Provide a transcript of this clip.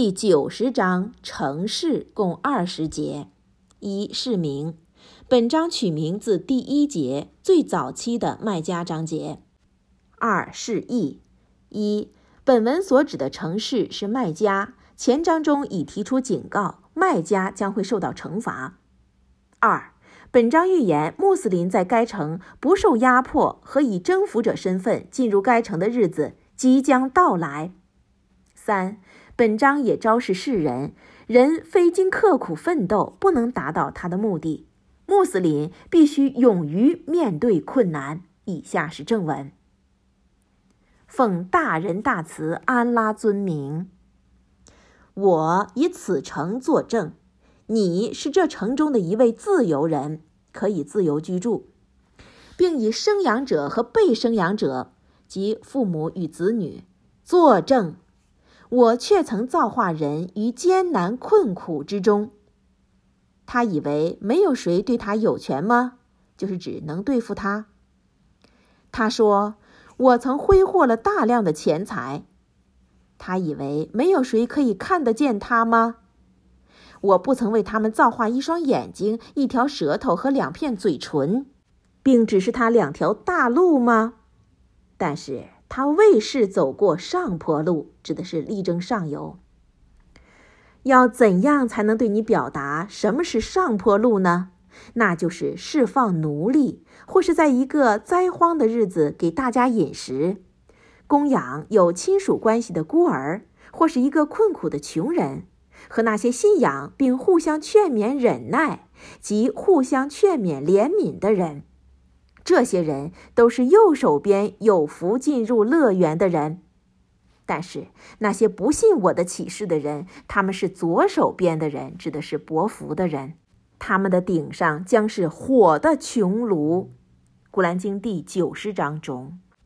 第九十章城市共二十节。一释名，本章取名自第一节最早期的卖家章节。二释义，一本文所指的城市是卖家，前章中已提出警告，卖家将会受到惩罚。二本章预言穆斯林在该城不受压迫和以征服者身份进入该城的日子即将到来。三本章也昭示世人，人非经刻苦奋斗不能达到他的目的。穆斯林必须勇于面对困难。以下是正文：奉大仁大慈安拉尊名，我以此城作证，你是这城中的一位自由人，可以自由居住，并以生养者和被生养者及父母与子女作证。我却曾造化人于艰难困苦之中。他以为没有谁对他有权吗？就是只能对付他。他说：“我曾挥霍了大量的钱财。”他以为没有谁可以看得见他吗？我不曾为他们造化一双眼睛、一条舌头和两片嘴唇，并指示他两条大路吗？但是。他未是走过上坡路，指的是力争上游。要怎样才能对你表达什么是上坡路呢？那就是释放奴隶，或是在一个灾荒的日子给大家饮食，供养有亲属关系的孤儿，或是一个困苦的穷人，和那些信仰并互相劝勉忍耐及互相劝勉怜悯的人。这些人都是右手边有福进入乐园的人，但是那些不信我的启示的人，他们是左手边的人，指的是薄福的人，他们的顶上将是火的穹庐。古兰经第九十章中。